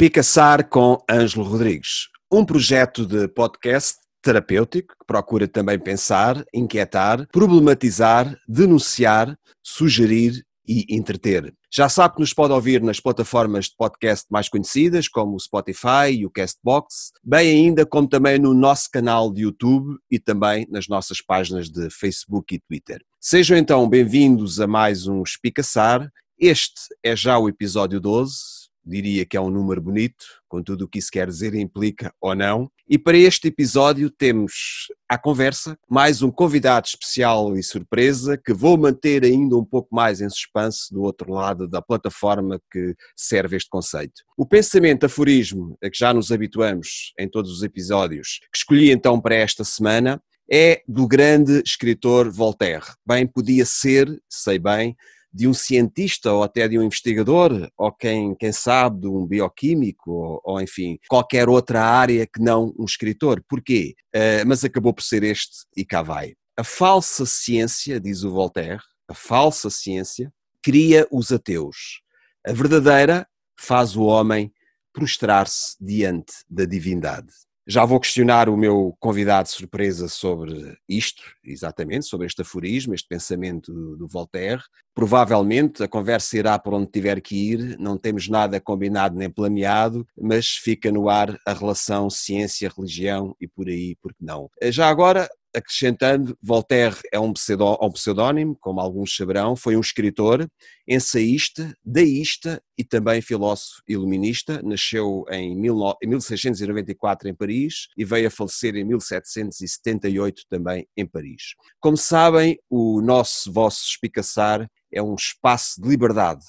Espicaçar com Ângelo Rodrigues, um projeto de podcast terapêutico que procura também pensar, inquietar, problematizar, denunciar, sugerir e entreter. Já sabe que nos pode ouvir nas plataformas de podcast mais conhecidas, como o Spotify e o Castbox, bem ainda como também no nosso canal de YouTube e também nas nossas páginas de Facebook e Twitter. Sejam então bem-vindos a mais um Espicaçar. Este é já o episódio 12, diria que é um número bonito, com tudo o que isso quer dizer, implica ou não. E para este episódio temos à conversa mais um convidado especial e surpresa que vou manter ainda um pouco mais em suspense do outro lado da plataforma que serve este conceito. O pensamento aforismo a que já nos habituamos em todos os episódios, que escolhi então para esta semana, é do grande escritor Voltaire. Bem, podia ser, sei bem, de um cientista ou até de um investigador, ou quem, quem sabe, de um bioquímico, ou, ou enfim, qualquer outra área que não um escritor. Porquê? Uh, mas acabou por ser este e cá vai. A falsa ciência, diz o Voltaire, a falsa ciência cria os ateus. A verdadeira faz o homem prostrar-se diante da divindade. Já vou questionar o meu convidado surpresa sobre isto, exatamente, sobre este aforismo, este pensamento do Voltaire. Provavelmente a conversa irá por onde tiver que ir, não temos nada combinado nem planeado, mas fica no ar a relação ciência-religião e por aí, porque não. Já agora, acrescentando, Voltaire é um pseudónimo, como alguns saberão, foi um escritor, ensaísta, deísta e também filósofo iluminista. Nasceu em 1694 em Paris e veio a falecer em 1778 também em Paris. Como sabem, o nosso vosso espicaçar é um espaço de liberdade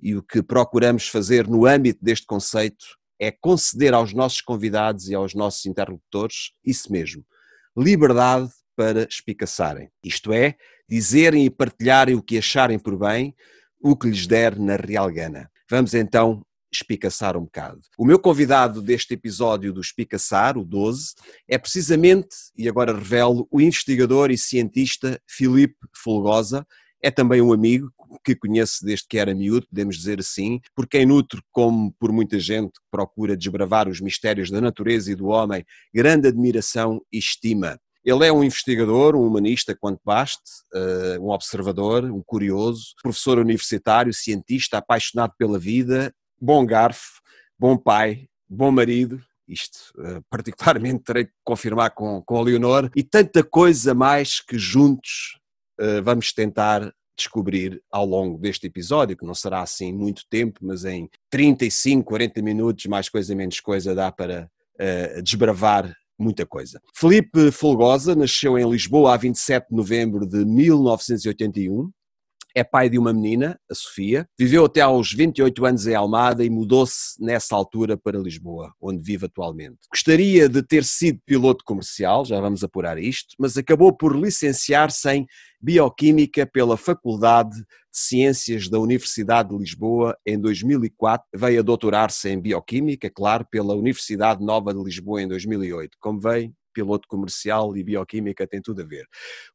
e o que procuramos fazer no âmbito deste conceito é conceder aos nossos convidados e aos nossos interlocutores isso mesmo liberdade para espicaçarem. Isto é, dizerem e partilharem o que acharem por bem, o que lhes der na real gana. Vamos então espicaçar um bocado. O meu convidado deste episódio do Espicaçar, o 12, é precisamente, e agora revelo, o investigador e cientista Filipe Folgosa, é também um amigo que conheço desde que era miúdo, podemos dizer assim, por quem nutre, como por muita gente que procura desbravar os mistérios da natureza e do homem, grande admiração e estima. Ele é um investigador, um humanista quanto baste, eh, um observador, um curioso, professor universitário, cientista, apaixonado pela vida, bom garfo, bom pai, bom marido, isto eh, particularmente terei que confirmar com, com a Leonor, e tanta coisa mais que juntos eh, vamos tentar descobrir ao longo deste episódio, que não será assim muito tempo, mas em 35, 40 minutos, mais coisa menos coisa, dá para uh, desbravar muita coisa. Felipe Folgosa nasceu em Lisboa a 27 de novembro de 1981 é pai de uma menina, a Sofia, viveu até aos 28 anos em Almada e mudou-se nessa altura para Lisboa, onde vive atualmente. Gostaria de ter sido piloto comercial, já vamos apurar isto, mas acabou por licenciar-se em Bioquímica pela Faculdade de Ciências da Universidade de Lisboa em 2004. Veio a doutorar-se em Bioquímica, claro, pela Universidade Nova de Lisboa em 2008. Como veio, piloto comercial e bioquímica tem tudo a ver.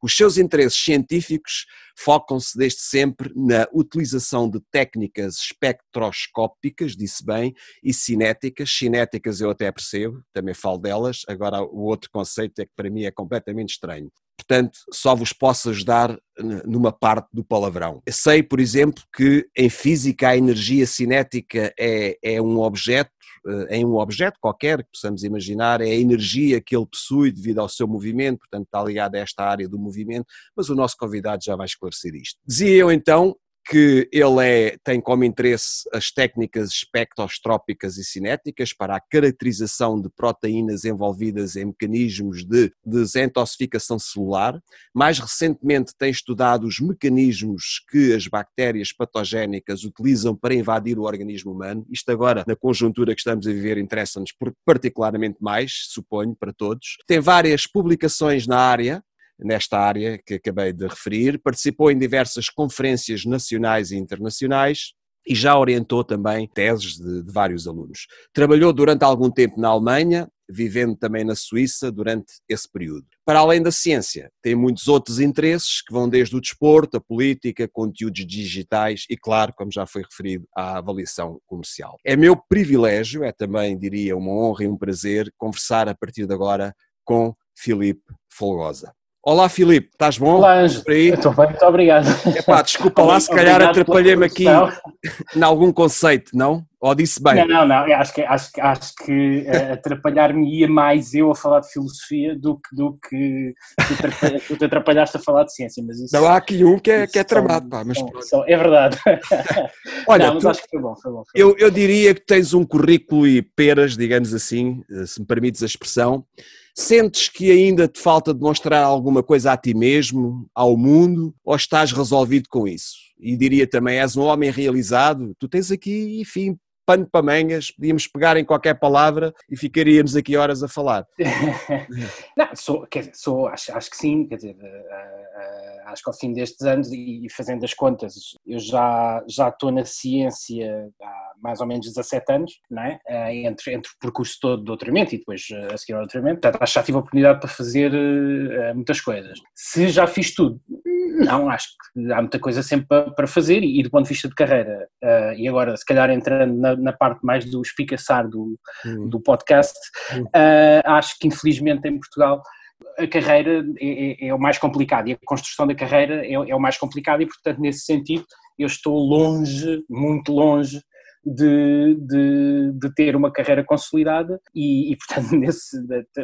Os seus interesses científicos focam-se desde sempre na utilização de técnicas espectroscópicas, disse bem, e cinéticas. Cinéticas eu até percebo, também falo delas. Agora, o outro conceito é que para mim é completamente estranho. Portanto, só vos posso ajudar numa parte do palavrão. Eu sei, por exemplo, que em física a energia cinética é, é um objeto eh, em um objeto qualquer que possamos imaginar, é a energia que ele possui devido ao seu movimento, portanto está ligado a esta área do movimento, mas o nosso convidado já vai esclarecer isto. Dizia eu então que ele é, tem como interesse as técnicas espectroscópicas e cinéticas para a caracterização de proteínas envolvidas em mecanismos de desintoxicação celular. Mais recentemente tem estudado os mecanismos que as bactérias patogénicas utilizam para invadir o organismo humano. Isto agora, na conjuntura que estamos a viver, interessa-nos particularmente mais, suponho, para todos. Tem várias publicações na área, nesta área que acabei de referir, participou em diversas conferências nacionais e internacionais, e já orientou também teses de, de, vários alunos. Trabalhou durante algum tempo na Alemanha, vivendo também na Suíça durante esse período. para além da ciência, tem muitos outros interesses que vão desde o desporto, a política, conteúdos digitais e, claro, como já foi referido, a avaliação comercial. É meu privilégio, é também, diria, uma honra e um prazer conversar a partir de agora com Filipe Folgosa. Olá Filipe, estás bom? Olá Anjo, estou bem, muito obrigado. Epá, desculpa lá, se calhar atrapalhei-me aqui em algum conceito, não? Ou disse bem? Não, não, não, acho que, acho, acho que uh, atrapalhar-me ia mais eu a falar de filosofia do que, do que tu, te atrapalhaste a falar de ciência, mas isso... Não, há aqui um que é, que é tramado, pá, mas são, é verdade. Olha, não, mas tu, acho que foi bom, foi bom. Foi eu, bom. eu diria que tens um currículo e peras, digamos assim, eh, se me permites a expressão, Sentes que ainda te falta demonstrar alguma coisa a ti mesmo, ao mundo, ou estás resolvido com isso? E diria também, és um homem realizado, tu tens aqui, enfim, pano para mangas, podíamos pegar em qualquer palavra e ficaríamos aqui horas a falar. Não, sou, quer dizer, sou, acho, acho que sim, quer dizer, uh, uh, acho que ao fim destes anos e, e, fazendo as contas, eu já, já estou na ciência há mais ou menos 17 anos, não é? Uh, entre, entre o percurso todo do doutoramento e depois a seguir ao doutoramento, portanto acho que já tive a oportunidade para fazer muitas coisas. Se já fiz tudo, não, acho que há muita coisa sempre para, fazer e, e, do ponto de vista de carreira, e agora se calhar entrando na na, parte mais do espicaçar do, hum. do podcast, uh, acho que infelizmente em Portugal a carreira é, é, é, o mais complicado e a construção da carreira é, é o mais complicado e portanto nesse sentido eu estou longe, muito longe de, de, de, ter uma carreira consolidada e, e portanto, nesse,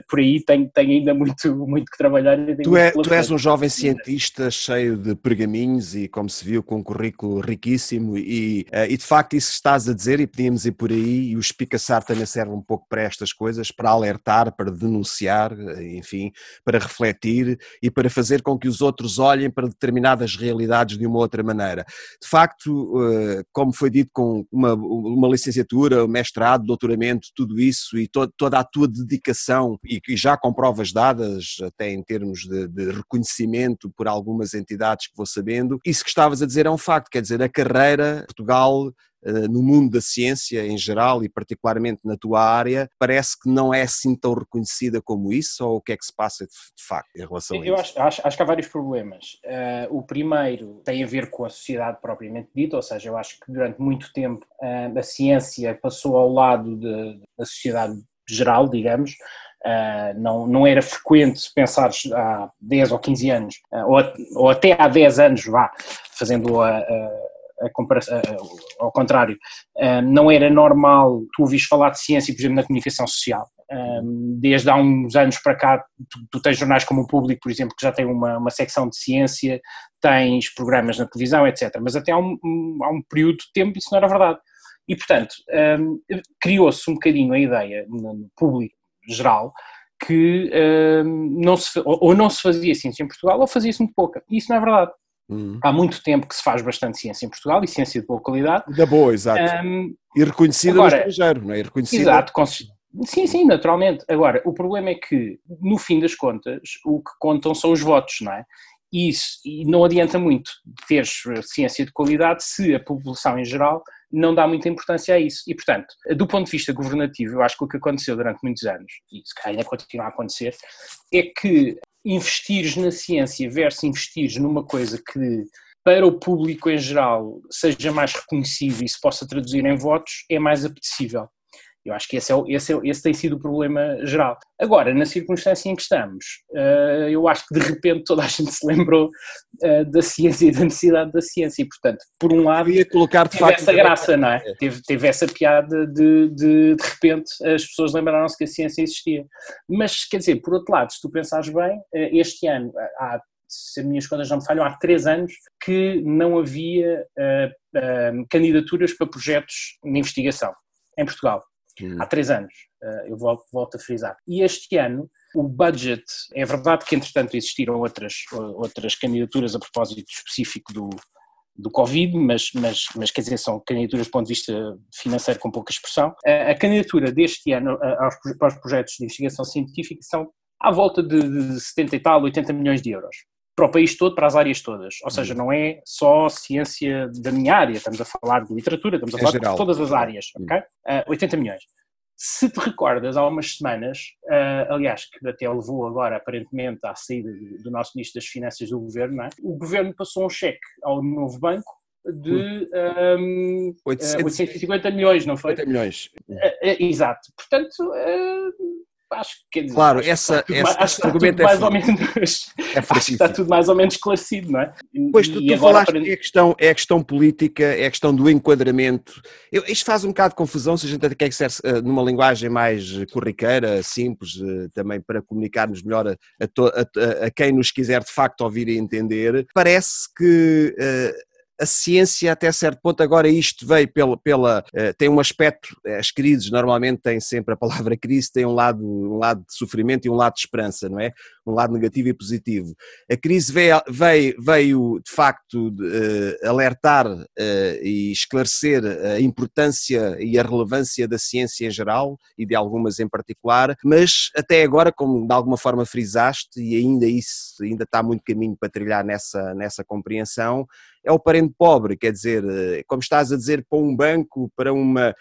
por aí tenho, tenho ainda muito, muito que trabalhar. Tu, é, tu és um jovem cientista cheio de pergaminhos e, como se viu, com um currículo riquíssimo e, eh, e de facto isso estás a dizer e podíamos ir por aí e o espicaçar também serve um pouco para estas coisas, para alertar, para denunciar, eh, enfim, para refletir e para fazer com que os outros olhem para determinadas realidades de uma outra maneira. De facto, eh, como foi dito com uma uma licenciatura, mestrado, doutoramento, tudo isso e to, toda a tua dedicação e, e, já com provas dadas, até em termos de, de, reconhecimento por algumas entidades que vou sabendo, isso que estavas a dizer é um facto, quer dizer, a carreira Portugal no mundo da ciência em geral e particularmente na tua área, parece que não é assim tão reconhecida como isso, ou o que é que se passa de, facto em relação a isso? Eu acho, acho, acho, que há vários problemas. Uh, o primeiro tem a ver com a sociedade propriamente dita, ou seja, eu acho que durante muito tempo uh, a ciência passou ao lado de, da sociedade geral, digamos, Uh, não, não era frequente pensar há 10 ou 15 anos, uh, ou, ou, até há 10 anos, vá, fazendo a, a, ao contrário, não era normal tu ouvires falar de ciência, por exemplo, na comunicação social. Desde há uns anos para cá, tu, tu tens jornais como o Público, por exemplo, que já tem uma, uma secção de ciência, tens programas na televisão, etc. Mas até há um, há um período de tempo isso não era verdade. E, portanto, um, criou-se um bocadinho a ideia no público geral que não se, ou não se fazia ciência em Portugal ou fazia-se muito pouca. E isso não é verdade. Hum. Há muito tempo que se faz bastante ciência em Portugal e ciência de boa qualidade. Da boa, exato. Um, e reconhecida agora, no estrangeiro, não é? Reconhecida. Exato, sim, sim, naturalmente. Agora, o problema é que, no fim das contas, o que contam são os votos, não é? Isso, e não adianta muito ter ciência de qualidade se a população em geral não dá muita importância a isso. E, portanto, do ponto de vista governativo, eu acho que o que aconteceu durante muitos anos, e se calhar ainda continua a acontecer, é que investires na ciência versus investires numa coisa que para o público em geral seja mais reconhecido e se possa traduzir em votos é mais apetecível. Eu acho que esse, é, esse, é, esse tem sido o problema geral. Agora, na circunstância em que estamos, uh, eu acho que de repente toda a gente se lembrou uh, da ciência e da necessidade da ciência, e portanto, por um lado, ia colocar de teve facto, essa graça, não é? Teve, teve essa piada de, de, de repente, as pessoas lembraram-se que a ciência existia. Mas, quer dizer, por outro lado, se tu pensares bem, uh, este ano, há se as minhas contas não me falham, há três anos que não havia uh, uh, candidaturas para projetos de investigação em Portugal. Há três anos, uh, eu volto, volto, a frisar. E este ano, o budget, é verdade que entretanto existiram outras, outras candidaturas a propósito específico do, do Covid, mas, mas, mas quer dizer, são candidaturas do ponto de vista financeiro com pouca expressão. A, a candidatura deste ano aos, para os projetos de investigação científica são à volta de, de 70 e tal, 80 milhões de euros para o país todo, para as áreas todas. Ou seja, não é só ciência da minha área, estamos a falar de literatura, estamos a falar de todas as áreas, ok? Uh, ah, 80 milhões. Se te recordas, há umas semanas, uh, aliás, que até levou agora aparentemente à saída do, nosso Ministro das Finanças do Governo, é? o Governo passou um cheque ao novo banco de um, 850 milhões, não foi? 80 milhões. Uh, exato. Portanto, acho que quer dizer, claro, essa, essa, esse argumento é mais ou menos é acho que está tudo mais ou menos esclarecido, não é? Pois tu, tu falaste que é a, questão, é a questão política, é a questão do enquadramento. Eu, isto faz um bocado de confusão se a gente até quer ser uh, numa linguagem mais corriqueira, simples, uh, também para comunicarmos melhor a, a, a, quem nos quiser de facto ouvir e entender. Parece que uh, a ciência até certo ponto, agora isto veio pela, pela uh, tem um aspecto, as crises normalmente têm sempre a palavra crise, tem um lado, um lado de sofrimento e um lado de esperança, não é? Um lado negativo e positivo. A crise veio, veio, veio de facto de, uh, alertar uh, e esclarecer a importância e a relevância da ciência em geral e de algumas em particular, mas até agora, como de alguma forma frisaste, e ainda isso, ainda está muito caminho para trilhar nessa, nessa compreensão, é o parente pobre, quer dizer, eh, como estás a dizer, para um banco, para uma, eh,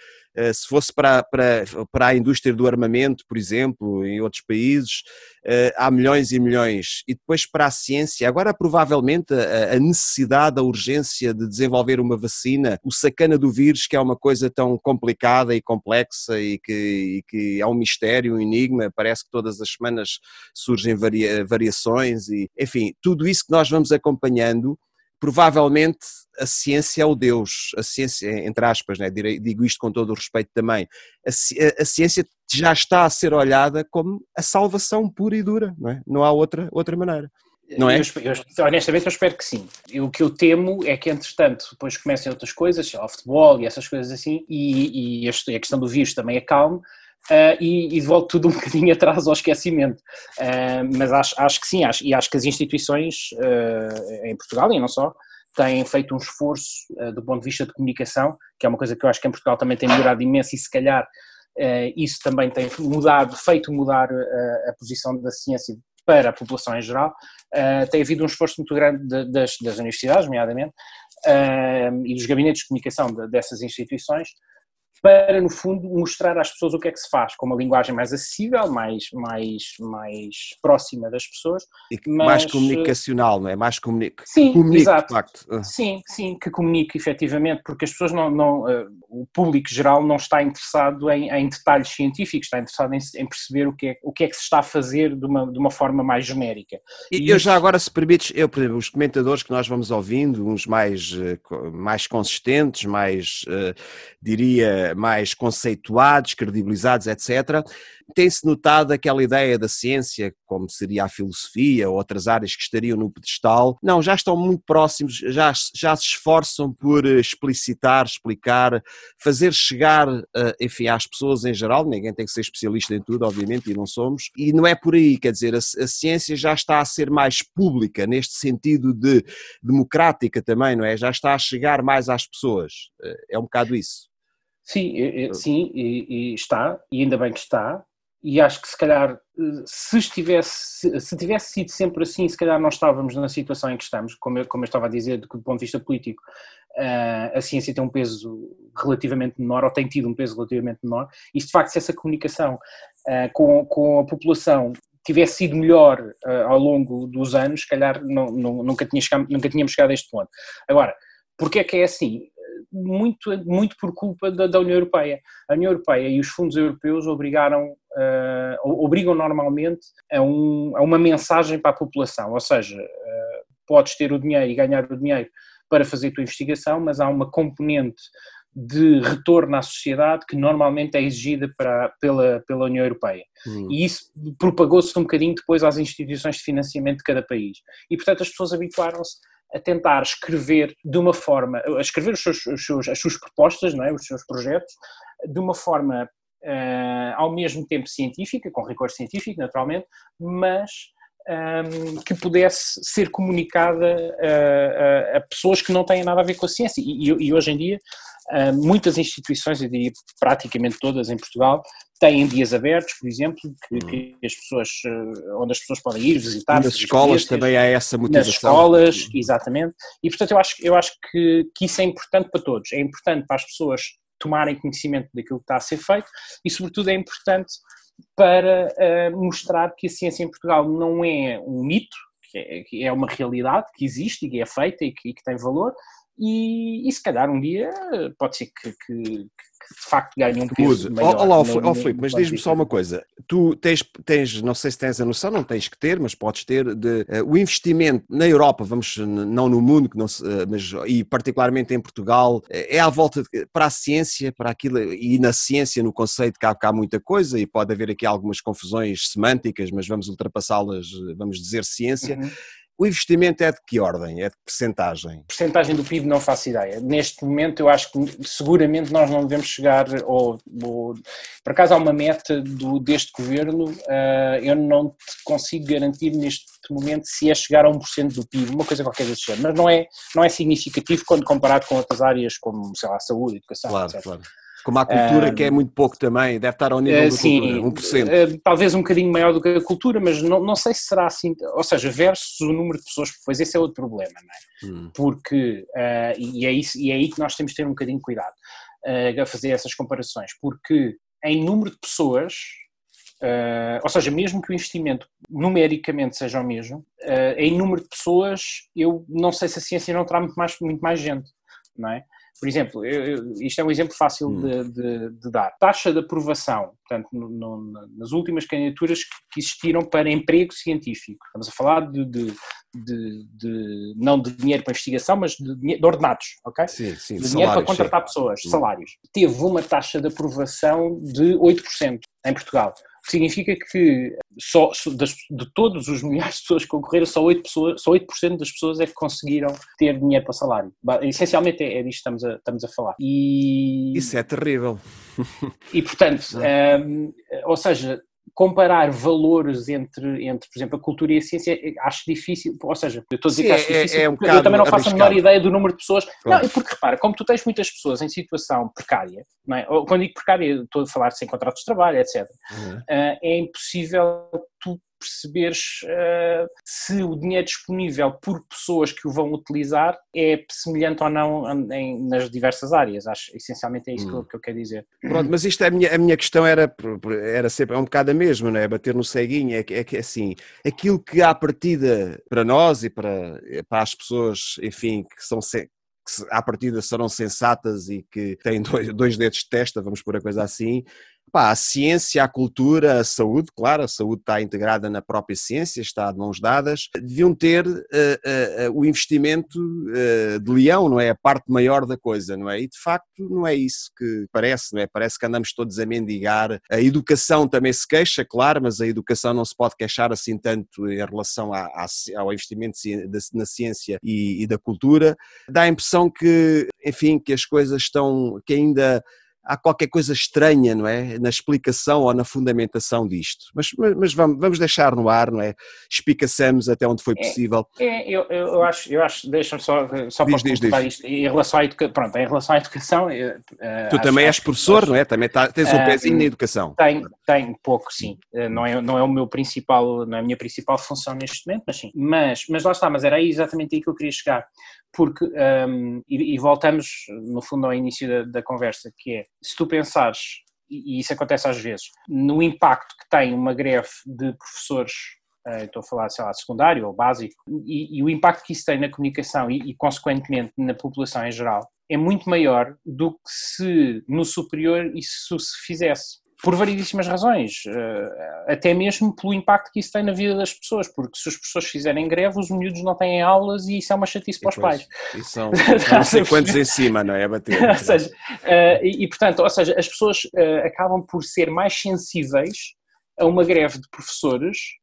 se fosse para, para, para a indústria do armamento, por exemplo, em outros países, eh, há milhões e milhões. E depois para a ciência, agora provavelmente a necessidade, a urgência de desenvolver uma vacina, o sacana do vírus, que é uma coisa tão complicada e complexa e que, e que é um mistério, um enigma, parece que todas as semanas surgem varia, variações e, enfim, tudo isso que nós vamos acompanhando provavelmente a ciência é o Deus, a ciência, entre aspas, né? digo isto com todo o respeito também, a, ciência já está a ser olhada como a salvação pura e dura, não é? Não há outra, outra maneira. Não é? Eu, eu, honestamente, eu espero que sim. o que eu temo é que, entretanto, depois comecem outras coisas, o futebol e essas coisas assim, e, e a questão do vírus também acalme, Uh, e, e tudo um bocadinho atrás ao esquecimento. Uh, mas acho, acho que sim, acho, e acho que as instituições uh, em Portugal e não só têm feito um esforço do ponto de vista de comunicação, que é uma coisa que eu acho que em Portugal também tem melhorado imenso e se calhar isso também tem mudado, feito mudar a posição da ciência para a população em geral. tem havido um esforço muito grande de, das, das, universidades, nomeadamente, e dos gabinetes de comunicação de, dessas instituições, para, no fundo, mostrar às pessoas o que é que se faz, com uma linguagem mais acessível, mais, mais, mais próxima das pessoas. E mas, mais comunicacional, não é? Mais comunica. Sim, comunique, exato. Ah. Sim, sim, que comunique efetivamente, porque as pessoas não, não uh, o público geral não está interessado em, em detalhes científicos, está interessado em, em, perceber o que, é, o que é que se está a fazer de uma, de uma forma mais genérica. E, e eu isso... já agora, se permites, eu, por exemplo, os comentadores que nós vamos ouvindo, uns mais, uh, mais consistentes, mais, uh, diria, mais conceituados, credibilizados, etc., tem-se notado aquela ideia da ciência, como seria a filosofia ou outras áreas que estariam no pedestal, não, já estão muito próximos, já, já se esforçam por explicitar, explicar, fazer chegar, eh, enfim, às pessoas em geral, ninguém tem que ser especialista em tudo, obviamente, e não somos, e não é por aí, quer dizer, a, a ciência já está a ser mais pública, neste sentido de democrática também, não é? Já está a chegar mais às pessoas, eh, é um bocado isso. Sim, sim e, e, está, e ainda bem que está, e acho que se calhar se estivesse, se tivesse sido sempre assim, se calhar não estávamos na situação em que estamos, como eu, como eu estava a dizer, do ponto de vista político, uh, a ciência tem um peso relativamente menor, ou tem tido um peso relativamente menor, e de facto se essa comunicação uh, com, com a população tivesse sido melhor uh, ao longo dos anos, se calhar não, não, nunca, tinha chegado, nunca tínhamos chegado a este ponto. Agora, porque é que é assim? Muito, muito por culpa da, da, União Europeia. A União Europeia e os fundos europeus obrigaram, uh, obrigam normalmente a, um, a, uma mensagem para a população, ou seja, uh, podes ter o dinheiro e ganhar o dinheiro para fazer a tua investigação, mas há uma componente de retorno à sociedade que normalmente é exigida para, pela, pela União Europeia. Hum. E isso propagou-se um bocadinho depois às instituições de financiamento de cada país. E, portanto, as pessoas habituaram-se a tentar escrever de uma forma, a escrever os seus, os seus, as suas propostas, não é? os seus projetos, de uma forma uh, ao mesmo tempo científica, com rigor científico, naturalmente, mas um, que pudesse ser comunicada a, a, a, pessoas que não têm nada a ver com a ciência. E, e hoje em dia, muitas instituições, eu diria praticamente todas em Portugal, têm dias abertos, por exemplo, que, hum. que as pessoas, eh, onde as pessoas podem ir visitar. nas escolas também há essa motivação. Nas escolas, exatamente. E portanto eu acho, eu acho que, que isso é importante para todos. É importante para as pessoas tomarem conhecimento daquilo que está a ser feito e, sobretudo, é importante para uh, mostrar que a ciência em Portugal não é um mito, que é, que é uma realidade que existe e que é feita e que, e que tem valor, e, e, se calhar um dia pode ser que, que, que de facto ganhe um peso maior. Olá, oh, Filipe, mas diz-me só uma coisa. Tu tens, tens, não sei se tens a noção, não tens que ter, mas podes ter, de uh, o investimento na Europa, vamos, não no mundo, que não se, uh, mas, e particularmente em Portugal, é à volta de, para a ciência, para aquilo, e na ciência, no conceito que há, que há muita coisa, e pode haver aqui algumas confusões semânticas, mas vamos ultrapassá-las, vamos dizer ciência. Uhum o investimento é de que ordem? É de que percentagem? Percentagem do PIB não faço ideia. Neste momento eu acho que seguramente nós não devemos chegar, ou, ou por acaso há uma meta do, deste governo, uh, eu não te consigo garantir neste momento se é chegar a 1% do PIB, uma coisa qualquer desse género, mas não é, não é significativo quando comparado com outras áreas como, sei lá, saúde, educação, claro, etc. Claro. Como a cultura, que é muito pouco também, deve estar ao nível uh, da sim, cultura, 1%. Uh, talvez um bocadinho maior do que a cultura, mas não, não sei se será assim, ou seja, versus o número de pessoas, pois esse é outro problema, não é? Hum. Porque, uh, e, é isso, e é aí que nós temos de ter um bocadinho de cuidado a fazer essas comparações, porque em número de pessoas, ou seja, mesmo que o investimento numericamente seja o mesmo, em número de pessoas, eu não sei se a ciência não terá muito mais, muito mais gente, não é? Por exemplo, eu, isto é um exemplo fácil hum. de, de, de, dar. Taxa de aprovação, portanto, no, no, nas últimas candidaturas que existiram para emprego científico. Estamos a falar de, de, de não de dinheiro para investigação, mas de, de ordenados, ok? Sim, sim. De dinheiro para contratar sim. pessoas, hum. salários. Teve uma taxa de aprovação de 8% em Portugal significa que só, das, de todos os milhares de pessoas que concorreram, só 8%, pessoas, só 8 das pessoas é que conseguiram ter dinheiro para salário. Essencialmente é, é disto que estamos a, estamos a falar. E, Isso é terrível. E portanto, um, ou seja, comparar valores entre, entre, por exemplo, a cultura e a ciência, eh, acho difícil, ou seja, eu estou a dizer Sim, que acho é, difícil, é um eu também não faço arriscado. a menor ideia do número de pessoas, não, porque repara, como tu tens muitas pessoas em situação precária, não é? quando digo precária, estou a falar sem contratos de trabalho, etc., uhum. uh, é impossível tu perceberes uh, se o dinheiro disponível por pessoas que o vão utilizar é semelhante ou não em, nas diversas áreas. Acho essencialmente é isso hum. que, eu, que, eu, quero dizer. Pronto, mas isto é a minha, a minha questão era, era sempre é um bocado a mesma, não é? Bater no ceguinho, é que, é que assim, aquilo que à partida para nós e para, para as pessoas, enfim, que são que à partida serão sensatas e que têm dois, dois dedos de testa, vamos pôr a coisa assim, Pá, a ciência, a cultura, a saúde, claro, a saúde está integrada na própria ciência, está de mãos dadas, deviam ter uh, uh, uh, o investimento de leão, não é? A parte maior da coisa, não é? E de facto não é isso que parece, não é? Parece que andamos todos a mendigar. A educação também se queixa, claro, mas a educação não se pode queixar assim tanto em relação à, à, ao investimento na ciência e, e da cultura. Dá a impressão que, enfim, que as coisas estão, que ainda há qualquer coisa estranha, não é? Na explicação ou na fundamentação disto. Mas, mas, vamos, vamos, deixar no ar, não é? Espicaçamos até onde foi é, possível. É, é eu, eu, acho, eu acho deixa-me só, só diz, para diz, diz. isto, em relação à educação, pronto, em relação à educação... Uh, tu também és professor, acho, não é? Também tá, tens um uh, pezinho na educação. Tenho, tenho pouco, sim. Uh, não, é, não é o meu principal, não é a minha principal função neste momento, mas sim. Mas, mas lá está, mas era aí exatamente aí que eu queria chegar porque, um, e, e, voltamos no fundo ao início da, da, conversa, que é, se tu pensares, e, isso acontece às vezes, no impacto que tem uma greve de professores Uh, estou a falar, sei lá, secundário ou básico, e, e, o impacto que isso tem na comunicação e, e, consequentemente, na população em geral, é muito maior do que se no superior isso se fizesse por variedíssimas razões, eh, até mesmo pelo impacto que isso tem na vida das pessoas, porque se as pessoas fizerem greve, os miúdos não têm aulas e isso é uma chatice para os pais. E são não sei quantos em cima, não é? Bater. ou seja, uh, e, e, portanto, ou seja, as pessoas uh, acabam por ser mais sensíveis a uma greve de professores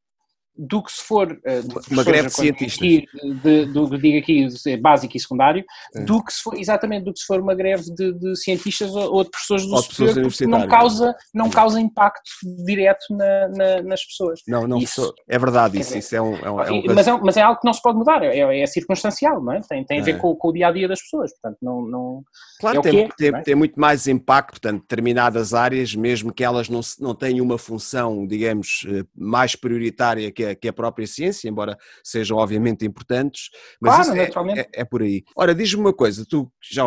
do que se for uh, uma greve de cientistas. aqui, de, do que digo aqui básico e secundário é. do que se for exatamente do que se for uma greve de, de cientistas ou, de professores do ou superior porque não causa não causa impacto direto na, na, nas pessoas. Não não isso, é verdade isso, isso é um, é um, é um mas, é, mas é algo que não se pode mudar é, é circunstancial não é? Tem, tem a ver é. com, com, o dia a dia das pessoas portanto não, não claro é tem, é, tem, tem, muito mais impacto portanto determinadas áreas mesmo que elas não não tenham uma função digamos eh, mais prioritária que a, que a própria ciência, embora sejam obviamente importantes, mas claro. É, é, é, por aí. Ora, diz-me uma coisa, tu já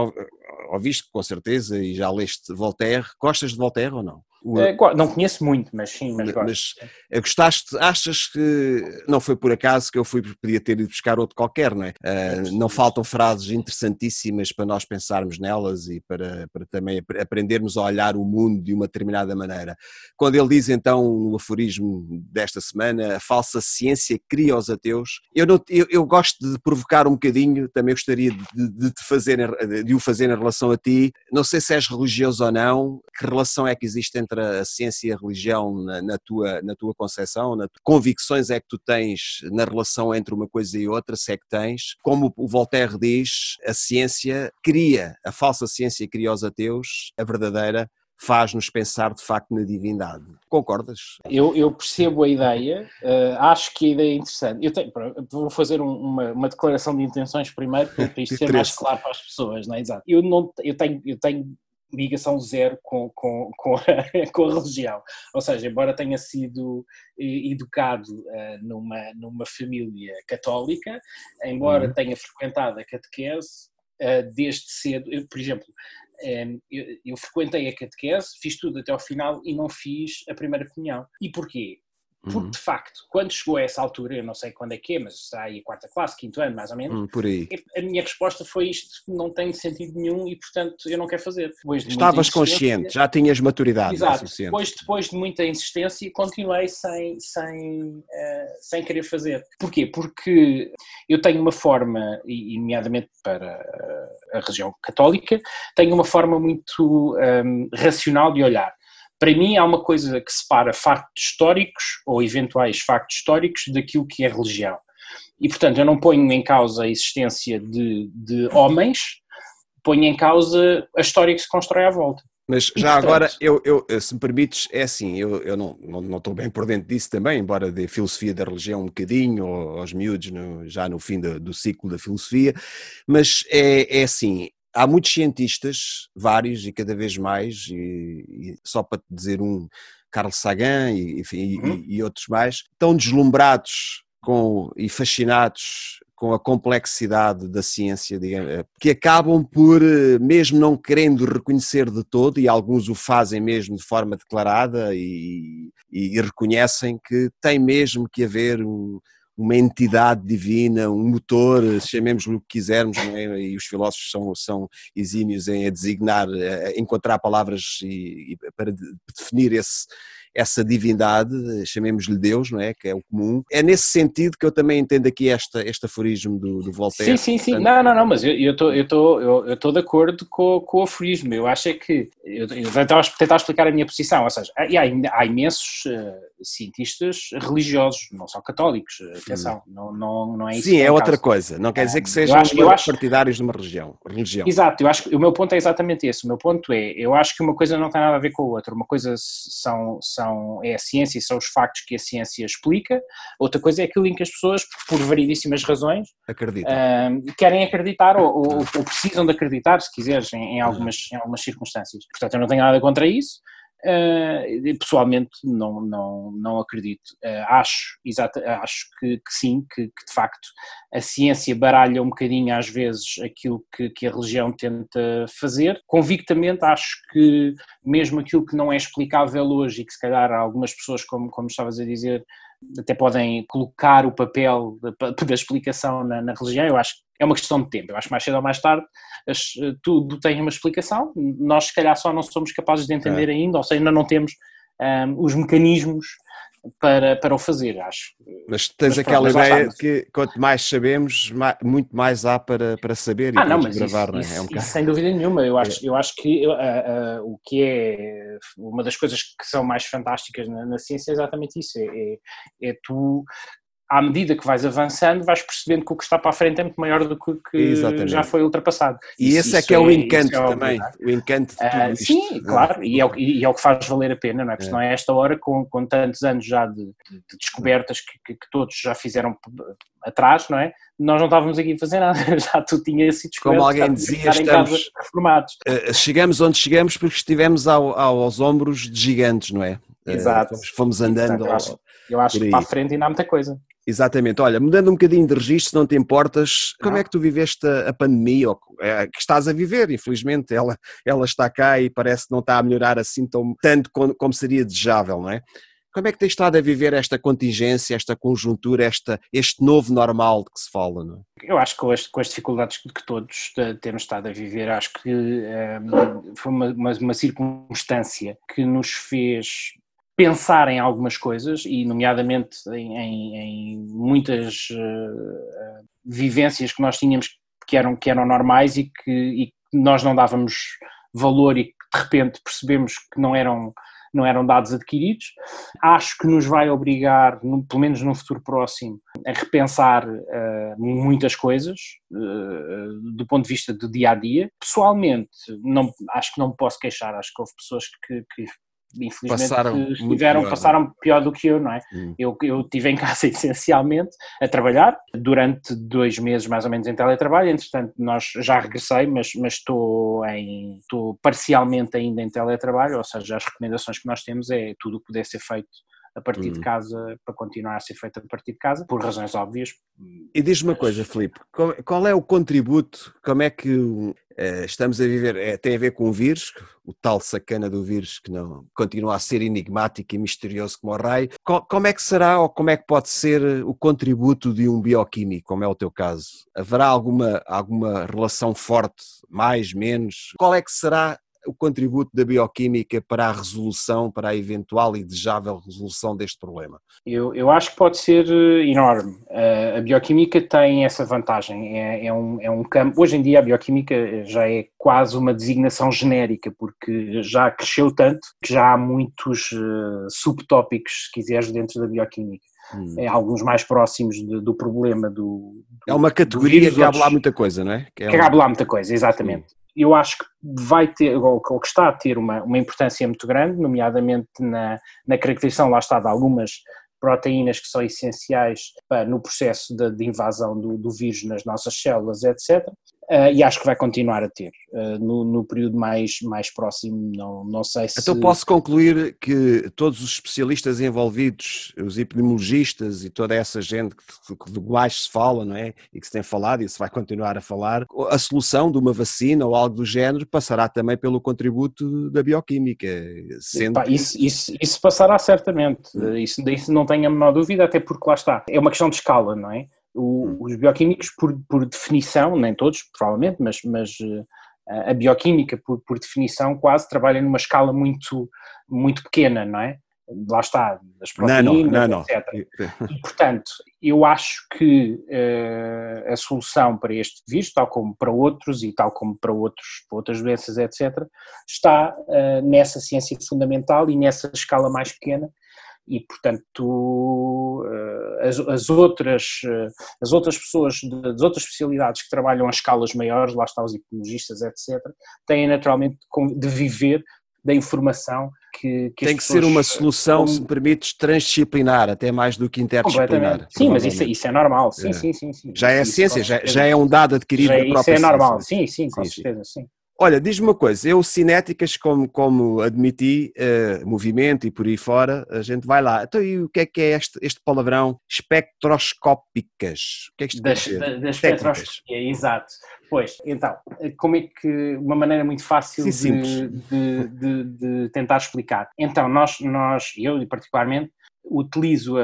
ouviste com certeza e já leste Voltaire, gostas de Voltaire ou não? É, não conheço muito, mas sim, mas. Mas eh, gostaste, achas que não foi por acaso que eu fui, podia ter ido buscar outro qualquer, não é? Uh, não faltam frases interessantíssimas para nós pensarmos nelas e para, para também aprendermos a olhar o mundo de uma determinada maneira. Quando ele diz então no aforismo desta semana, a falsa ciência cria os ateus, eu, não, eu, eu gosto de provocar um bocadinho, também gostaria de, de, te fazer, de o fazer em relação a ti, não sei se és religioso ou não, que relação é que existe entre entre a ciência e a religião na, na tua, na tua concepção? Na convicções é que tu tens na relação entre uma coisa e outra, se é que tens? Como o Voltaire diz, a ciência cria, a falsa ciência cria os ateus, a verdadeira faz-nos pensar de facto na divindade. Concordas? Eu, eu percebo a ideia, uh, acho que a ideia é interessante. Eu tenho, vou fazer um, uma, uma, declaração de intenções primeiro para isto ser mais claro para as pessoas, não é? Exato. Eu, não, eu, tenho, eu tenho ligação zero com, com, com, a, com a religião. Ou seja, embora tenha sido eh, educado uh, numa, numa família católica, embora uhum. tenha frequentado a catequese uh, desde cedo, eu, por exemplo, um, eu, eu, frequentei a catequese, fiz tudo até ao final e não fiz a primeira comunhão. E porquê? Porque, uhum. de facto, quando chegou a essa altura, eu não sei quando é que é, mas será aí a quarta classe, quinto ano, mais ou menos, uhum, por aí. a minha resposta foi isto não tem sentido nenhum e, portanto, eu não quero fazer. Depois de Estavas consciente, já tinhas maturidade. Exato, depois, depois de muita insistência, continuei sem, sem, uh, sem querer fazer. Porquê? Porque eu tenho uma forma, e nomeadamente para a região católica, tenho uma forma muito um, racional de olhar. Para mim, há uma coisa que separa factos históricos ou eventuais factos históricos daquilo que é religião. E, portanto, eu não ponho em causa a existência de, de homens, ponho em causa a história que se constrói à volta. Mas já portanto, agora, eu, eu, se me permites, é assim, eu, eu não, não, não, estou bem por dentro disso também, embora de filosofia da religião um bocadinho, aos miúdos, no, já no fim do, do ciclo da filosofia, mas é, é assim, há muitos cientistas, vários e cada vez mais, e, e só para te dizer um, Carl Sagan e, uhum. e, e, outros mais, tão deslumbrados com, e fascinados com a complexidade da ciência, digamos, eh, que acabam por, eh, mesmo não querendo reconhecer de todo, e alguns o fazem mesmo de forma declarada e, e reconhecem que tem mesmo que haver um, uma entidade divina, um motor, chamemos-lhe o que quisermos, é? e os filósofos são, são exímios em designar, a encontrar palavras e, e para definir esse, essa divindade, chamemos-lhe Deus, não é? Que é o comum. É nesse sentido que eu também entendo aqui esta, este aforismo do, do Voltaire. Sim, sim, sim. Portanto... Não, não, não, mas eu estou eu tô, eu, eu tô de acordo com, com o aforismo. Eu acho é que. Eu, eu vou tentar explicar a minha posição. Ou seja, há, há imensos uh, cientistas religiosos, não só católicos. Atenção, não, não, não é isso. Sim, é outra caso. coisa. Não quer dizer que sejam eu acho, eu acho... partidários de uma religião, religião. Exato, eu acho que o meu ponto é exatamente esse. O meu ponto é, eu acho que uma coisa não tem nada a ver com a outra. Uma coisa são, são, é a ciência e são os factos que a ciência explica, outra coisa é aquilo em que as pessoas, por variedíssimas razões, acreditam. Uh, querem acreditar ou, ou, ou, precisam de acreditar, se quiseres, em, em, algumas, em algumas circunstâncias. Portanto, eu não tenho nada contra isso. Uh, pessoalmente não, não, não acredito. Uh, acho, exato, acho que, que sim, que, que, de facto a ciência baralha um bocadinho às vezes aquilo que, que, a religião tenta fazer. Convictamente acho que mesmo aquilo que não é explicável hoje e que se calhar algumas pessoas, como, como estavas a dizer, até podem colocar o papel da, da explicação na, na, religião, eu acho que é uma questão de tempo. Eu acho que mais cedo ou mais tarde as, tudo tem uma explicação. Nós, se calhar, só não somos capazes de entender é. ainda, ou seja, ainda não temos um, os mecanismos para, para o fazer, acho. Mas tens mas, aquela pronto, ideia de que quanto mais sabemos, mais, muito mais há para, para saber ah, e não, mas gravar, isso, não é? é um isso, sem dúvida nenhuma, eu acho, é. eu acho que uh, uh, o que é uma das coisas que são mais fantásticas na, na ciência é exatamente isso, é, é, é tu à medida que vais avançando, vais percebendo que o que está para a frente é muito maior do que, que já foi ultrapassado. E esse é que é, o é- encanto é também, o encanto de tudo uh, isto. Sim, claro, e é, o, e é o que faz valer a pena, não é? Porque senão é esta hora, com, com tantos anos já de, de descobertas que, que, que, todos já fizeram atrás, não é? Nós não estávamos aqui a fazer nada, já tu tinhas sido descoberto. Como alguém dizia, estamos, reformados. Uh, chegamos onde chegamos porque estivemos ao, ao, aos ombros de gigantes, não é? Exato. Fomos, fomos andando. Exato. Eu acho, eu acho que para a frente ainda há muita coisa. Exatamente. Olha, mudando um bocadinho de registro, se não te importas, como é que tu viveste a, pandemia, ou, é, que estás a viver, infelizmente, ela, ela está cá e parece que não está a melhorar assim tão, tanto como, como seria desejável, não é? Como é que tens estado a viver esta contingência, esta conjuntura, esta, este novo normal de que se fala? Não é? Eu acho que com as, com as, dificuldades que todos temos estado a viver, acho que um, ehm, foi uma, uma, uma, circunstância que nos fez pensar em algumas coisas e nomeadamente em, em, em muitas uh, vivências que nós tínhamos que eram, que eram normais e que, e que nós não dávamos valor e que de repente percebemos que não eram não eram dados adquiridos. Acho que nos vai obrigar, no, pelo menos num futuro próximo, a repensar uh, muitas coisas uh, do ponto de vista do dia a dia. Pessoalmente, não, acho que não me posso queixar, acho que houve pessoas que, que infelizmente passaram estiveram, pior, é? passaram pior do que eu, não é? Hum. Eu, eu estive em casa essencialmente a trabalhar durante dois meses mais ou menos em teletrabalho, entretanto nós já regressei, mas, mas estou, em, estou parcialmente ainda em teletrabalho, ou seja, as recomendações que nós temos é tudo o que puder ser feito a partir hum. de casa, para continuar a ser feito a partir de casa, por razões óbvias. E diz-me uma coisa, Filipe, qual, é o contributo, como é que uh, estamos a viver, é, tem a ver com o vírus, o tal sacana do vírus que não continua a ser enigmático e misterioso como o raio, como é que será ou como é que pode ser o contributo de um bioquímico, como é o teu caso? Haverá alguma, alguma relação forte, mais, menos? Qual é que será o contributo da bioquímica para a resolução, para a eventual e desejável resolução deste problema? Eu, eu acho que pode ser eh, enorme. Uh, a bioquímica tem essa vantagem. É, é, um, é um campo. Hoje em dia, a bioquímica já é quase uma designação genérica, porque já cresceu tanto que já há muitos subtópicos, se quiseres, dentro da bioquímica. Hum. É alguns mais próximos de, do problema do, do, É uma categoria que cabe lá muita coisa, não é? Que, é cabe lá muita coisa, exatamente. Eu acho que vai ter, ou que está a ter uma, uma importância muito grande, nomeadamente na, na caracterização, lá está, de algumas proteínas que são essenciais para, no processo de, de invasão do, do, vírus nas nossas células, etc. Uh, e acho que vai continuar a ter uh, no, no, período mais, mais próximo, não, não sei se... Então posso concluir que todos os especialistas envolvidos, os epidemiologistas e toda essa gente que do mais se fala, não é, e que se tem falado e se vai continuar a falar, a solução de uma vacina ou algo do género passará também pelo contributo da bioquímica, sendo... isso, isso, isso passará certamente, hum. isso, disso não tenho a menor dúvida, até porque lá está, é uma questão de escala, não é? O, hum. os bioquímicos, por, por, definição, nem todos, provavelmente, mas, mas eh, a bioquímica, por, por, definição, quase trabalha numa escala muito, muito pequena, não é? Lá está, as proteínas, não, não, etc. Não. E, portanto, eu acho que uh, a solução para este vírus, tal como para outros e tal como para, outros, para outras doenças, etc., está uh, nessa ciência fundamental e nessa escala mais pequena, e portanto eh, as, as, outras, eh, as outras pessoas das outras especialidades que trabalham a escalas maiores, lá estão os epidemiologistas, etc., têm naturalmente de viver da informação que, que Tem que ser uma solução, como... se me permites, transdisciplinar, até mais do que interdisciplinar. Sim, mas isso, isso, é normal, sim, é. sim, sim, sim. Já é ciência, já, já, é um dado adquirido já, própria Isso é normal, sim, sim, com sim, certeza, sim. Olha, diz-me uma coisa, eu cinéticas, como, como admiti, uh, movimento e por aí fora, a gente vai lá. Então, e o que é que é este, este palavrão? Espectroscópicas. O que é que isto das, quer dizer? Da, espectroscopia, exato. Pois, então, como é que, uma maneira muito fácil Sim, de, de, de, de, tentar explicar. Então, nós, nós, eu particularmente, utilizo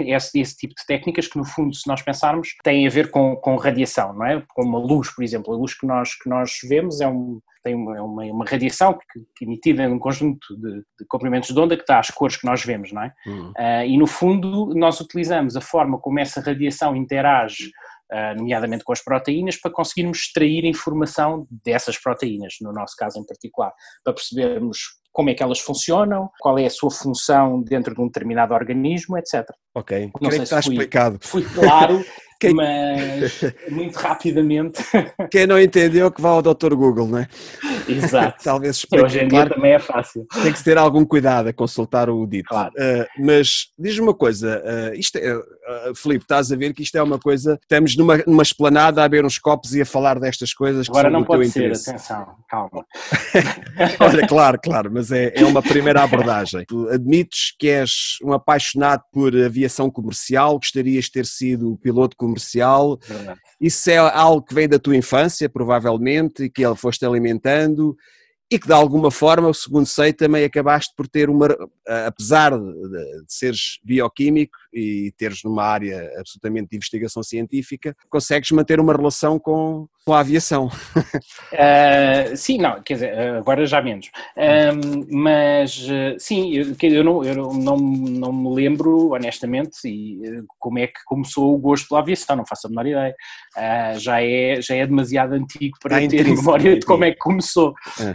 esse, esse, tipo de técnicas que, no fundo, se nós pensarmos, têm a ver com, com radiação, não é? Como a luz, por exemplo. A luz que nós, que nós vemos é, um, tem uma, é uma, uma radiação que, que, é emitida num conjunto de, de, comprimentos de onda que dá as cores que nós vemos, não é? Uhum. Uh, e, no fundo, nós utilizamos a forma como essa radiação interage nomeadamente com as proteínas, para conseguirmos extrair informação dessas proteínas, no nosso caso em particular, para percebermos como é que elas funcionam, qual é a sua função dentro de um determinado organismo, etc. Ok, não sei que está fui, explicado. Fui claro, Quem... mas muito rapidamente. Quem não entendeu que vá ao Dr. Google, não é? Exato. Talvez explique. Hoje em claro, dia também é fácil. Tem que ter algum cuidado a consultar o dito. Claro. Uh, mas diz-me uma coisa, uh, isto é uh, Filipe, estás a ver que isto é uma coisa, estamos numa, numa esplanada a beber uns copos e a falar destas coisas Agora não pode ser, interesse. atenção, calma. Olha, claro, claro, mas é, é uma primeira abordagem. Tu admites que és um apaixonado por aviação comercial, gostarias de ter sido piloto comercial. Verdade. Isso é algo que vem da tua infância, provavelmente, e que ele foste alimentando e que de alguma forma, segundo sei, também acabaste por ter uma, apesar de, de, seres bioquímico e teres numa área absolutamente de investigação científica, consegues manter uma relação com, com a aviação. Uh, sim, não, quer dizer, agora já menos. Uh, mas sim, eu, eu, não, eu não, não me lembro, honestamente, e, como é que começou o gosto pela aviação, não faço a menor ideia. Uh, já, é, já é demasiado antigo para ter memória de como é que começou.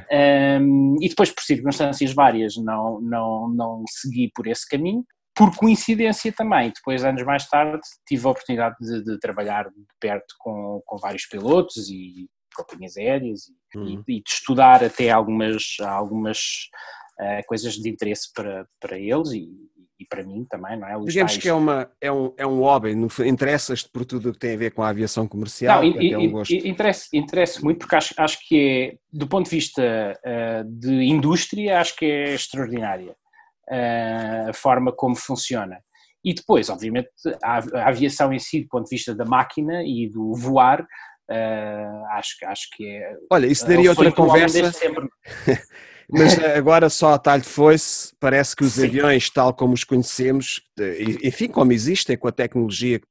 É. e depois, por circunstâncias várias, não, não, não segui por esse caminho por coincidência também, depois, anos mais tarde, tive a oportunidade de, de trabalhar de perto com, com vários pilotos e companhias aéreas e, uhum. e, de estudar até algumas, algumas uh, coisas de interesse para, para eles e, e para mim também, não é? Os Digamos tais... que é, uma, é, um, é um hobby, interessas-te por tudo o que tem a ver com a aviação comercial? Não, e, é um gosto. interessa muito porque acho, acho que é, do ponto de vista uh, de indústria, acho que é extraordinária a forma como funciona. E depois, obviamente, a, aviação em si, do ponto de vista da máquina e do voar, uh, acho, acho que é. Olha, isso daria outra conversa. Mas agora só a talho foi-se, parece que os Sim. aviões, tal como os conhecemos, enfim, como existem com a tecnologia,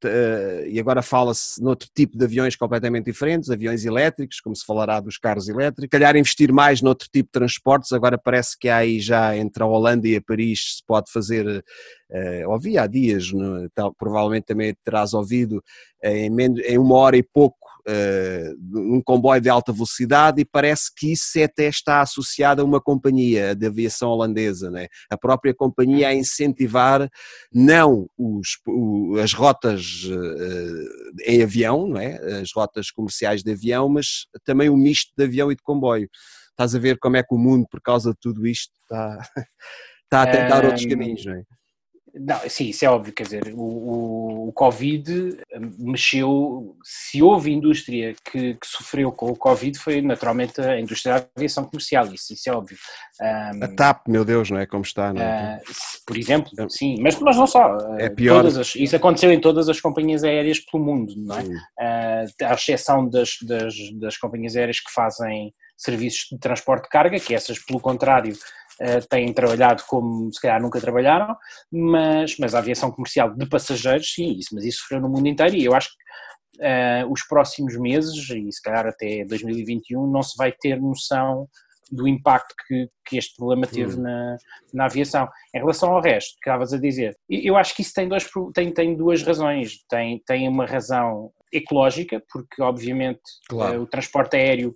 e agora fala-se noutro tipo de aviões completamente diferentes, aviões elétricos, como se falará dos carros elétricos, calhar investir mais noutro tipo de transportes, agora parece que há aí já entre a Holanda e a Paris se pode fazer, uh, ouvi há dias, no, tal, provavelmente também terás ouvido, em, em uma hora e pouco, uh, um comboio de alta velocidade e parece que isso até está associado a uma companhia de aviação holandesa, né? a própria companhia a incentivar não os, o, as rotas uh, em avião, não é? as rotas comerciais de avião, mas também o misto de avião e de comboio. Estás a ver como é que o mundo, por causa de tudo isto, está, está a tentar um, outros caminhos, não é? Não, sim, isso é óbvio, quer dizer, o, o, Covid hum, mexeu, se houve indústria que, que, sofreu com o Covid foi naturalmente a indústria da aviação comercial, isso, isso é óbvio. Um, a TAP, meu Deus, não é como está, não é? Uh, por exemplo, sim, mas, mas não só. É pior. As, isso aconteceu em todas as companhias aéreas pelo mundo, não é? Uh, à exceção das, das, das companhias aéreas que fazem serviços de transporte de carga, que essas, pelo contrário, uh, têm trabalhado como se calhar nunca trabalharam, mas, mas a aviação comercial de passageiros, sim, isso, mas isso sofreu no mundo inteiro e eu acho que uh, os próximos meses, e se calhar até 2021, não se vai ter noção do impacto que, que este problema teve uhum. na, na aviação. Em relação ao resto, que estavas a dizer, eu acho que isso tem, dois, tem, tem duas razões. Tem, tem uma razão ecológica, porque obviamente claro. uh, o transporte aéreo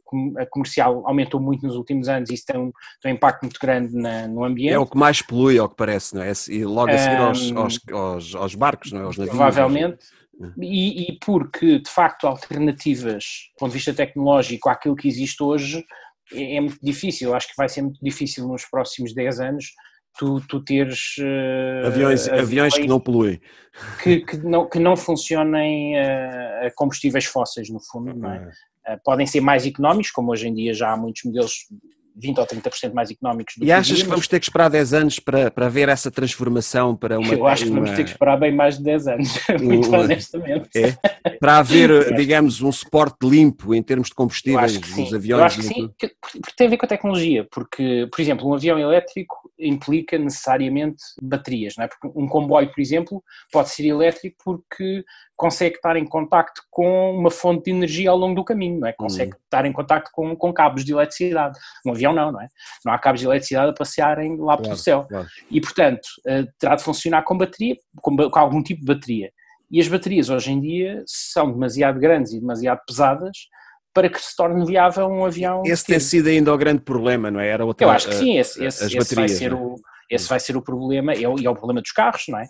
comercial aumentou muito nos últimos anos e isso tem um, tem um impacto muito grande na, no ambiente. É o que mais polui, ao que parece, não é? E logo a seguir um, aos, aos, aos, aos, barcos, não é? Aos navios. Provavelmente. Aos... E, e, porque, de facto, alternativas, do ponto de vista tecnológico, àquilo que existe hoje, é, é muito difícil. Acho que vai ser muito difícil nos próximos 10 anos tu, tu teres uh, aviões, aviões que não poluem que, que, não, que não funcionem uh, a combustíveis fósseis no fundo, não é? Uh, podem ser mais económicos, como hoje em dia já há muitos modelos 20 ou 30% mais económicos do e que achas que vamos ter que esperar 10 anos para, para ver essa transformação para uma... Eu acho que vamos ter que esperar bem mais de 10 anos, muito uma, honestamente. É? Para haver, digamos, um suporte limpo em termos de combustíveis dos aviões? Eu acho que sim, porque tem a ver com a tecnologia, porque, por exemplo, um avião elétrico implica necessariamente baterias, não é? Porque um comboio, por exemplo, pode ser elétrico porque consegue estar em contacto com uma fonte de energia ao longo do caminho, não é? Consegue uhum. estar em contacto com, com cabos de eletricidade. Um avião não, não é? Não há cabos de eletricidade a passearem lá claro, pelo céu. Claro. E, portanto, uh, terá de funcionar com bateria, com, com, algum tipo de bateria. E as baterias hoje em dia são demasiado grandes e demasiado pesadas para que se torne viável um avião. Esse tem sido ainda o grande problema, não é? Era outra, Eu acho que sim, esse, esse, esse vai ser o esse vai ser o problema, e é, é o problema dos carros, não é?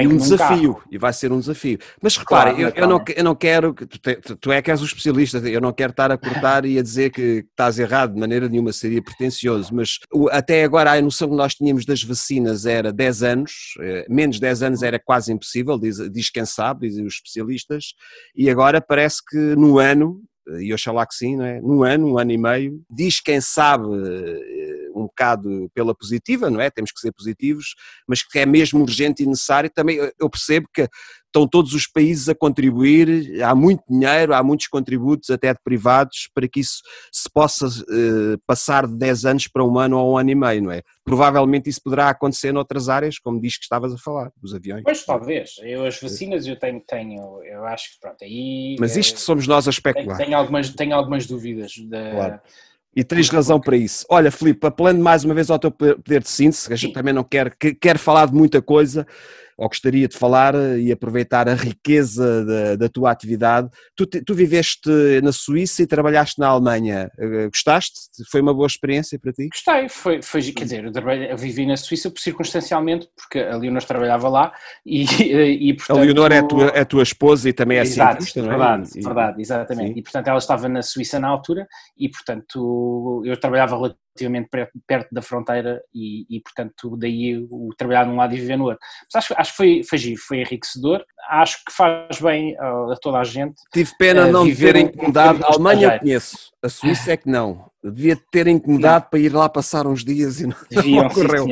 E um desafio, carro... e vai ser um desafio. Mas repare, claro, eu, eu, não, eu não quero, tu, tu é que és o especialista, eu não quero estar a cortar e a dizer que estás errado, de maneira nenhuma seria pretencioso, mas até agora a noção que nós tínhamos das vacinas era 10 anos, eh, menos 10 anos era quase impossível, diz, diz quem sabe, dizem os especialistas, e agora parece que no ano, e oxalá que sim, não é? no ano, um ano e meio, diz quem sabe eh, um bocado pela positiva, não é? Temos que ser positivos, mas que é mesmo urgente e necessário. Também eu percebo que estão todos os países a contribuir, há muito dinheiro, há muitos contributos, até de privados, para que isso se possa uh, passar de 10 anos para um ano ou um ano e meio, não é? Provavelmente isso poderá acontecer noutras áreas, como diz que estavas a falar, dos aviões. Pois, talvez. Eu, as vacinas eu tenho, tenho eu acho que pronto, aí... Mas isto é, somos nós a especular. Tenho, tenho, algumas, tenho algumas dúvidas da... Claro e tens razão para isso. Olha, Filipe, apelando mais uma vez ao teu poder de síntese, que a gente também não quer, quer falar de muita coisa, ou gostaria de falar e aproveitar a riqueza da, da tua atividade. Tu, tu, viveste na Suíça e trabalhaste na Alemanha. Eh, gostaste? Foi uma boa experiência para ti? Gostei, foi, foi quer dizer, eu, trabalhei, eu vivi na Suíça circunstancialmente, porque a Leonor trabalhava lá e, e portanto... A Leonor é a tua, é a tua esposa e também é Exato, cientista, não é? Verdade, e, verdade, exatamente. Sim. E portanto ela estava na Suíça na altura e portanto eu trabalhava relativamente perto da fronteira e, e, portanto, daí o trabalhar num lado e viver no outro. Mas acho, acho que foi, foi giro, foi enriquecedor, acho que faz bem a, a toda a gente. Tive pena uh, não de ter incomodado, a Alemanha conheço, a Suíça é que não. Devia ter incomodado para ir lá passar uns dias e não, Deviam, não ocorreu.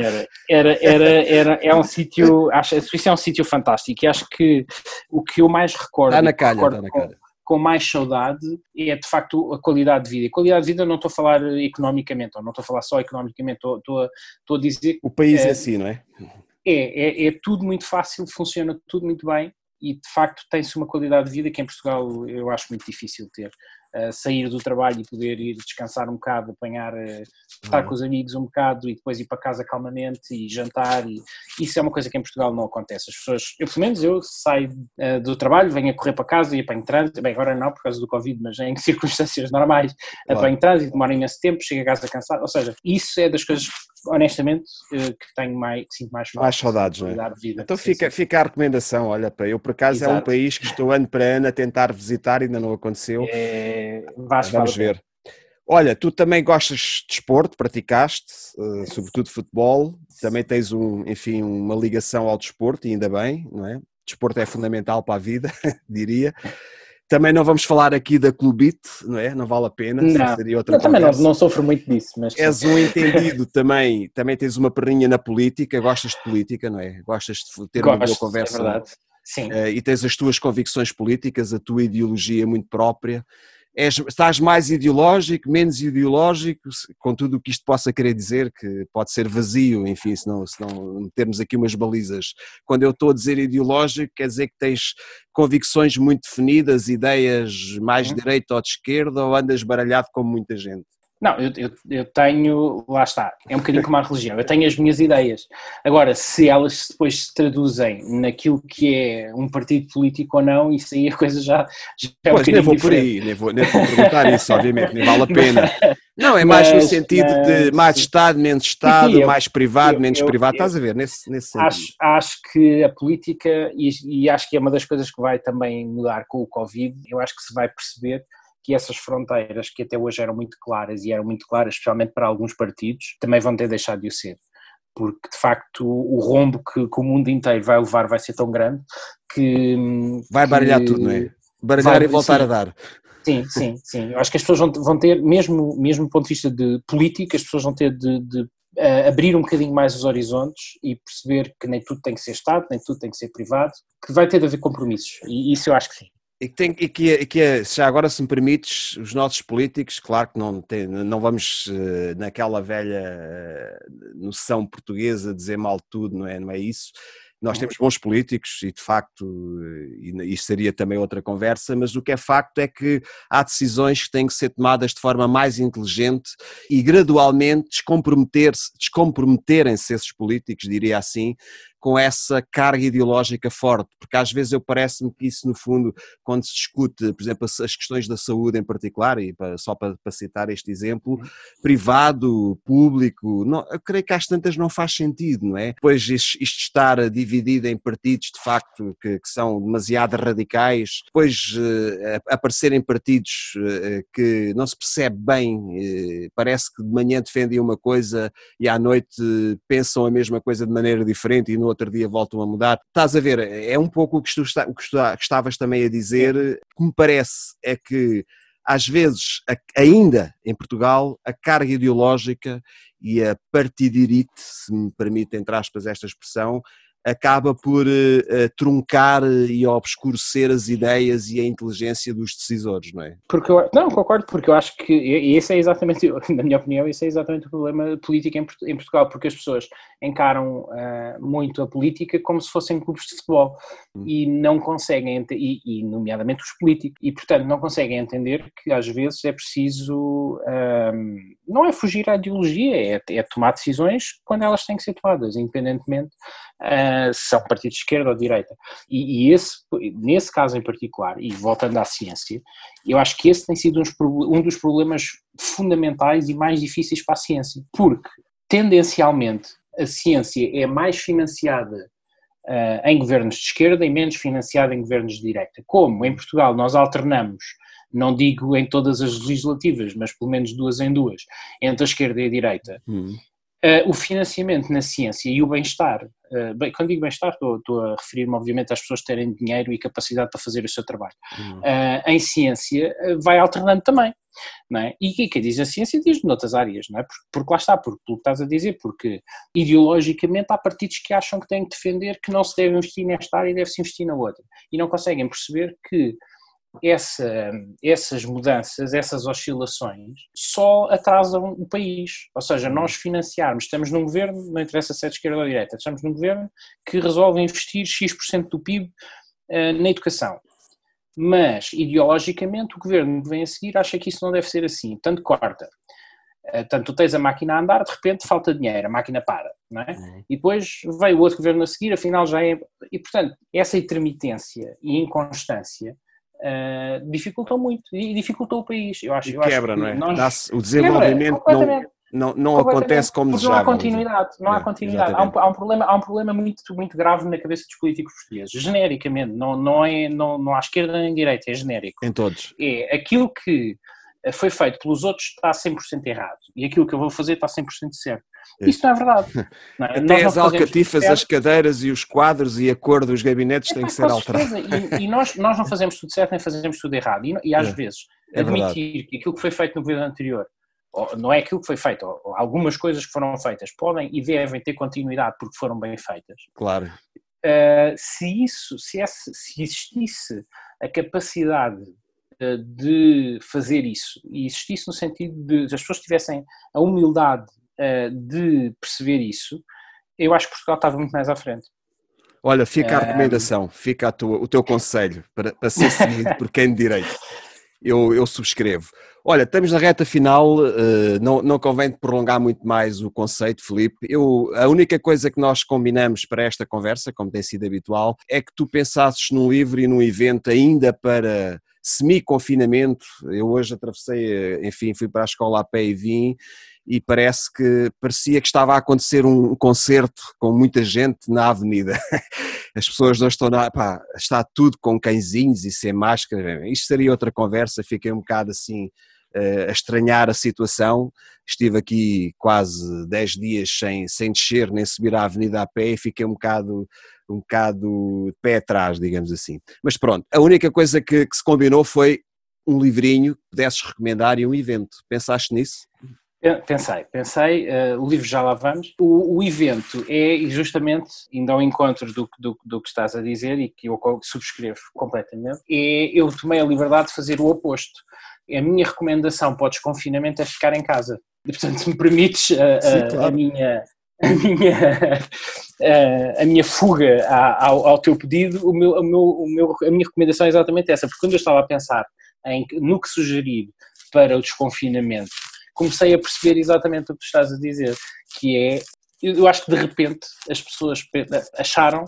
Era, era, era, é um sítio, acho, a Suíça é um sítio fantástico e acho que o que eu mais recordo... Está na calha, está na calha com mais saudade é de facto a qualidade de vida. E qualidade de vida não estou a falar economicamente, ou não estou a falar só economicamente, estou, estou, a, estou a dizer. O país é, é assim, não é? É, é? é tudo muito fácil, funciona tudo muito bem e de facto tem-se uma qualidade de vida que em Portugal eu acho muito difícil ter uh, sair do trabalho e poder ir descansar um bocado, apanhar, uh, estar uhum. com os amigos um bocado e depois ir para casa calmamente e jantar. E isso é uma coisa que em Portugal não acontece. As pessoas, eu pelo menos eu saio uh, do trabalho, venho a correr para casa e apanho trânsito. Bem, agora não por causa do Covid, mas em circunstâncias normais claro. apanho trânsito, demora imenso tempo, chego a casa cansado. Ou seja, isso é das coisas honestamente, que tenho mais, que sinto mais, mais saudades, não é? Vida, então fica, fica a recomendação, olha, para eu por acaso Exato. é um país que estou ano para ano a tentar visitar, ainda não aconteceu. É, Vamos ver. Olha, tu também gostas de desporto, praticaste, uh, sobretudo futebol, também tens um, enfim, uma ligação ao desporto, e ainda bem, não é? Desporto é fundamental para a vida, diria. Também não vamos falar aqui da Clubite, não é? Não vale a pena. Não, seria outra eu também não, não sofro muito disso. Mas... És um entendido também, também tens uma perninha na política, gostas de política, não é? Gostas de ter Gosto, uma boa é conversa. É verdade. Sim. Uh, e tens as tuas convicções políticas, a tua ideologia muito própria és, estás mais ideológico, menos ideológico, com tudo o que isto possa querer dizer, que pode ser vazio, enfim, se não, se não metermos aqui umas balizas. Quando eu estou a dizer ideológico, quer dizer que tens convicções muito definidas, ideias mais uhum. de direita ou de esquerda, ou andas baralhado como muita gente? Não, eu, eu, eu, tenho, lá está, é um bocadinho como a religião, eu tenho as minhas ideias. Agora, se elas depois se traduzem naquilo que é um partido político ou não, isso aí a coisa já, já é um pois, nem vou diferente. por aí, nem vou, nem vou perguntar isso, obviamente, nem vale a pena. Não, é mais mas, no sentido mas, de mais Estado, menos Estado, sim, mais privado, menos privado, estás a ver, nesse, nesse sentido. Acho, acho que a política, e, e acho que é uma das coisas que vai também mudar com o Covid, eu acho que se vai perceber que essas fronteiras que até hoje eram muito claras e eram muito claras, especialmente para alguns partidos, também vão ter deixado de o ser. Porque de facto o rombo que, que o mundo inteiro vai levar vai ser tão grande que. Vai baralhar que, tudo, não é? Baralhar vai, e voltar sim, a dar. Sim, sim, sim. Eu acho que as pessoas vão, ter, mesmo, mesmo do ponto de vista de política, as pessoas vão ter de, de uh, abrir um bocadinho mais os horizontes e perceber que nem tudo tem que ser Estado, nem tudo tem que ser privado, que vai ter de haver compromissos. E isso eu acho que sim. E que, tem, e que, e que já agora, se me permites, os nossos políticos, claro que não, tem, não vamos uh, naquela velha uh, noção portuguesa dizer mal tudo, não é, não é isso. Nós uhum. temos bons políticos e, de facto, e isso seria também outra conversa, mas o que é facto é que há decisões que têm que ser tomadas de forma mais inteligente e gradualmente descomprometer-se, descomprometerem-se esses políticos, diria assim, com essa carga ideológica forte, porque às vezes eu parece-me que isso, no fundo, quando se discute, por exemplo, as questões da saúde em particular, e só para, para citar este exemplo, uhum. privado, público, não, eu creio que às tantas não faz sentido, não é? Pois isto, isto estar dividido em partidos, de facto, que, que são demasiado radicais, depois uh, aparecerem partidos uh, que não se percebe bem, parece que de manhã defendem uma coisa e à noite pensam a mesma coisa de maneira diferente e no outro dia voltam a mudar. Estás a ver, é um pouco o que, tu, o que estavas também a dizer, que me parece é que às vezes, ainda em Portugal, a carga ideológica e a partidirite, se me permite, entre aspas, esta expressão, acaba por uh, truncar e obscurecer as ideias e a inteligência dos decisores, não é? Porque eu, não, concordo, porque eu acho que esse é exatamente, na minha opinião, esse é exatamente o problema político em, em Portugal, porque as pessoas encaram uh, muito a política como se fossem clubes de futebol hum. e não conseguem, e, e, nomeadamente os políticos, e portanto não conseguem entender que às vezes é preciso, não é fugir à ideologia, é, é tomar decisões quando elas têm que ser tomadas, independentemente se são partidos de esquerda ou de direita. E, e, esse, nesse caso em particular, e voltando à ciência, eu acho que esse tem sido uns, um dos problemas fundamentais e mais difíceis para a ciência, porque tendencialmente a ciência é mais financiada uh, em governos de esquerda e menos financiada em governos de direita. Como em Portugal nós alternamos não digo em todas as legislativas, mas pelo menos duas em duas, entre a esquerda e a direita, hum. Uh, o financiamento na ciência e o bem-estar, uh, bem, quando digo bem-estar estou, estou, a referir-me obviamente às pessoas terem dinheiro e capacidade para fazer o seu trabalho, uhum. uh, em ciência vai alternando também, não é? E quem diz a ciência diz noutras áreas, não é? Porque, porque lá está, porque, pelo que estás a dizer, porque ideologicamente há partidos que acham que têm que defender que não se deve investir nesta área e deve-se investir na outra, e não conseguem perceber que essa, essas mudanças, essas oscilações, só atrasam o país. Ou seja, nós financiarmos, estamos num governo, não interessa se é de esquerda ou de direita, estamos num governo que resolve investir X% do PIB uh, na educação. Mas, ideologicamente, o governo que vem a seguir acha que isso não deve ser assim, tanto corta. Uh, tanto tu tens a máquina a andar, de repente falta dinheiro, a máquina para, não é? Uhum. E depois veio o outro governo a seguir, afinal já é. E portanto, essa intermitência e inconstância uh, dificultou muito e dificultou o país. Eu acho, e eu quebra, acho não é? Nós... O desenvolvimento não, não, não acontece como desejava. Não há continuidade, não há continuidade. Há um, há um, problema, há um problema muito, muito grave na cabeça dos políticos portugueses, genericamente, não, não, é, não, não há esquerda nem direita, é genérico. Em todos. É aquilo que foi feito pelos outros está 100% errado e aquilo que eu vou fazer está 100% certo. Isso não é verdade. Não é? Até as alcatifas, as cadeiras e os quadros e a cor dos gabinetes é, têm que ser alterados. E, e, nós, nós não fazemos tudo certo nem fazemos tudo errado. E, e às é, vezes é admitir que aquilo que foi feito no governo anterior não é aquilo que foi feito, algumas coisas que foram feitas podem e devem ter continuidade porque foram bem feitas. Claro. Uh, se isso, se, esse, se existisse a capacidade de fazer isso e existisse no sentido de as pessoas tivessem a humildade uh, de perceber isso, eu acho que Portugal estava muito mais à frente. Olha, fica a recomendação, fica a tua, o teu conselho para, para ser seguido por quem de direito. Eu, eu subscrevo. Olha, estamos na reta final, não, não convém prolongar muito mais o conceito, Felipe. Eu, a única coisa que nós combinamos para esta conversa, como tem sido habitual, é que tu pensasses num livro e num evento ainda para semi-confinamento. Eu hoje atravessei, eh, enfim, fui para a escola a pé e vim, e parece que parecia que estava a acontecer um concerto com muita gente na avenida. As pessoas não estão na, pá, está tudo com cãezinhos e sem máscara. Isto seria outra conversa, fiquei um bocado assim eh, a estranhar a situação. Estive aqui quase 10 dias sem, sem descer nem subir a avenida a pé e fiquei um bocado, um bocado de pé atrás, digamos assim. Mas pronto, a única coisa que, que se combinou foi um livrinho que pudesses recomendar e um evento. Pensaste nisso? Pensei, pensei, uh, o livro já lá vamos. O, o, evento é justamente, indo ao encontro do, do, do, que estás a dizer e que eu subscrevo completamente, é, eu tomei a liberdade de fazer o oposto. A minha recomendação para o desconfinamento é ficar em casa. E, portanto, se me permites a, Sim, a, claro. a minha, a minha, a, minha fuga ao, ao, teu pedido, o meu, o meu, o meu, a minha recomendação é exatamente essa, porque quando eu estava a pensar em, no que sugerir para o desconfinamento, comecei a perceber exatamente o que tu estás a dizer, que é eu acho que de repente as pessoas acharam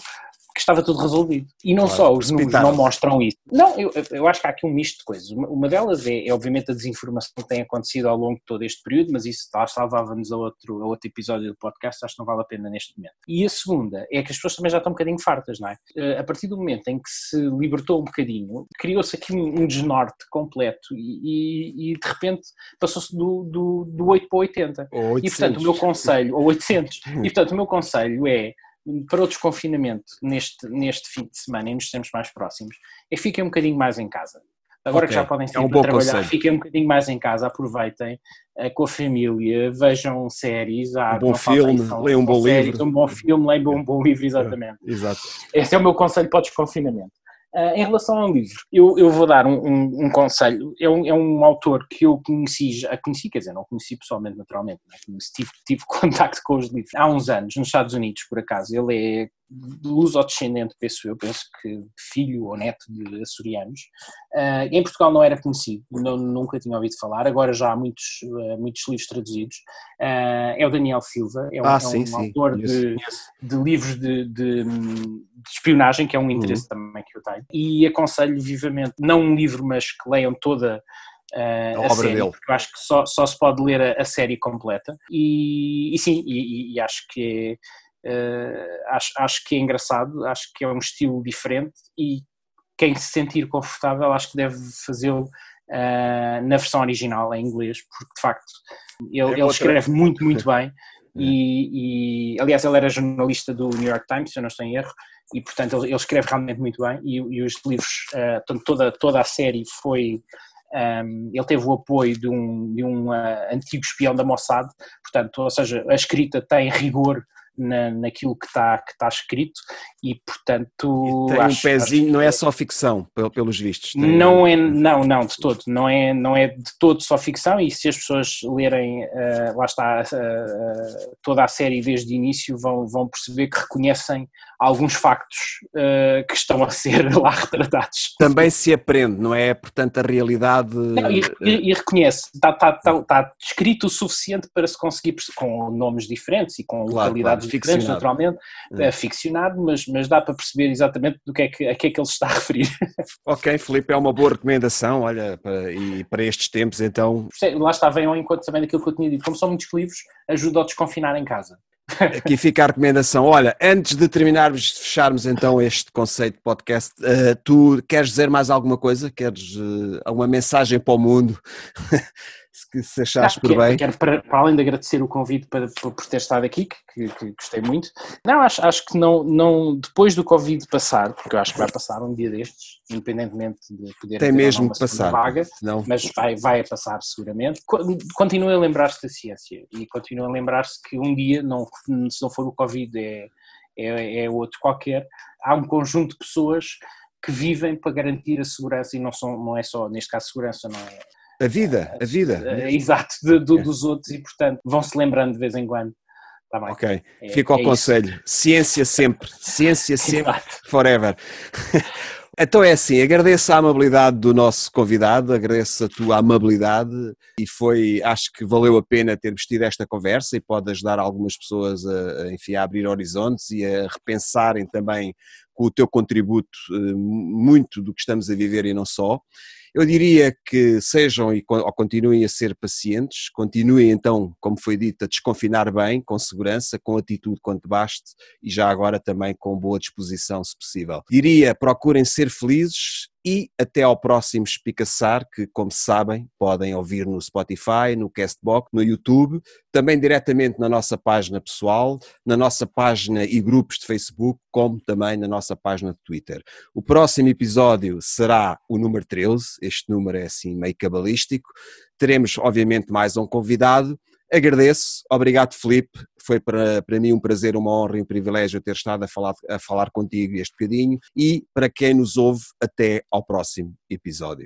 que estava tudo resolvido. E não claro, só, os números não mostram isso. Não, eu, eu acho que há aqui um misto de coisas. Uma, uma delas é, é, obviamente, a desinformação que tem acontecido ao longo de todo este período, mas isso lá salvava-nos a outro, a outro episódio do podcast, acho que não vale a pena neste momento. E a segunda é que as pessoas também já estão um bocadinho fartas, não é? Eh, a partir do momento em que se libertou um bocadinho, criou-se aqui um, um desnorte completo e, e, e de repente passou-se do, do, do 8 para 80. E portanto o meu conselho, ou 800, e portanto o meu conselho é para o desconfinamento neste, neste fim de semana e nos tempos mais próximos é fiquem um bocadinho mais em casa. Agora okay. que já podem sair é um para trabalhar, conselho. fiquem um bocadinho mais em casa, aproveitem uh, com a família, vejam séries, um bom filme, leiam um bom séries, livro. Um bom filme, leiam um bom livro, exatamente. É, exato. Esse é o meu conselho para o desconfinamento. Uh, em relação ao livro, eu, eu vou dar um, um, um conselho. É um, é um, autor que eu conheci, já conheci, quer dizer, não conheci pessoalmente, naturalmente, né? tive, tive contacto com os livros há uns anos, nos Estados Unidos, por acaso. Ele é luso-descendente, penso eu, penso que filho ou neto de açorianos. Uh, em Portugal não era conhecido, não, nunca tinha ouvido falar, agora já há muitos, uh, muitos livros traduzidos. Uh, é o Daniel Silva, é um, ah, é um sim, autor sim. De, de, livros de, de, de, espionagem, que é um interesse uhum. também que eu tenho. E aconselho vivamente, não um livro, mas que leiam toda a, a série, dele. porque eu acho que só, só se pode ler a, a série completa e, e sim, e, e, acho que é, acho, acho que é engraçado, acho que é um estilo diferente e quem se sentir confortável acho que deve fazê-lo uh, na versão original em inglês, porque de facto ele, é ele escreve muito, muito bem. É. E, e, aliás, ele era jornalista do New York Times, se eu não estou em erro, e portanto ele, ele escreve realmente muito bem. E, e os livros, uh, toda, toda a série foi um, ele teve o apoio de um, de um uh, antigo espião da Mossad, portanto, ou seja, a escrita tem rigor na, naquilo que está que tá escrito e portanto e tem acho, um pezinho, acho, não é só ficção pelos vistos tem... não é não não de todo não é não é de todo só ficção e se as pessoas lerem uh, lá está uh, toda a série desde o início vão vão perceber que reconhecem alguns factos uh, que estão a ser lá retratados. Também se aprende não é? Portanto a realidade não, e, e, reconhece está, está, está, está, descrito o suficiente para se conseguir com nomes diferentes e com claro, localidades diferentes, naturalmente, é. é ficcionado, mas, mas dá para perceber exatamente do que é que, a que é que ele se está a referir. Ok, Felipe, é uma boa recomendação, olha, para, e para estes tempos então... Lá está, vem ao encontro também daquilo que eu tinha dito, como são muitos livros, ajuda a desconfinar em casa. Aqui fica a recomendação. Olha, antes de terminarmos, fecharmos então este conceito de podcast, uh, tu queres dizer mais alguma coisa? Queres uh, alguma mensagem para o mundo? se, se achares por bem. Quero, para, para, além de agradecer o convite para, por ter estado aqui, que, que, gostei muito. Não, acho, acho que não, não, depois do Covid passar, porque eu acho que vai passar um dia destes, independentemente de poder Tem mesmo que passar, vaga, não. mas vai, vai passar seguramente. Continue a lembrar-se da ciência e continue a lembrar-se que um dia, não, se não for o Covid, é, é, é outro qualquer, há um conjunto de pessoas que vivem para garantir a segurança e não, são, não é só, neste caso, segurança, não é a vida, a vida. Exato, de, de, é. dos outros e, portanto, vão se lembrando de vez em quando. Tá bem. Ok, é, fica ao é conselho. Isso. Ciência sempre, ciência sempre, forever. Então é assim, agradeço a amabilidade do nosso convidado, agradeço a tua amabilidade e foi, acho que valeu a pena termos tido esta conversa e pode ajudar algumas pessoas a, enfim, a abrir horizontes e a repensarem também com o teu contributo eh, muito do que estamos a viver e não só. Eu diria que sejam e ou continuem a ser pacientes, continuem então, como foi dito, a desconfinar bem, com segurança, com atitude quanto baste e já agora também com boa disposição, se possível. Diria, procurem ser felizes e até ao próximo Espicaçar, que, como sabem, podem ouvir no Spotify, no Castbox, no YouTube, também diretamente na nossa página pessoal, na nossa página e grupos de Facebook, como também na nossa página de Twitter. O próximo episódio será o número 13, este número é assim meio cabalístico. Teremos, obviamente, mais um convidado Agradeço, obrigado Felipe, foi para, para mim um prazer, uma honra e um privilégio ter estado a falar, a falar contigo este bocadinho e para quem nos ouve, até ao próximo episódio.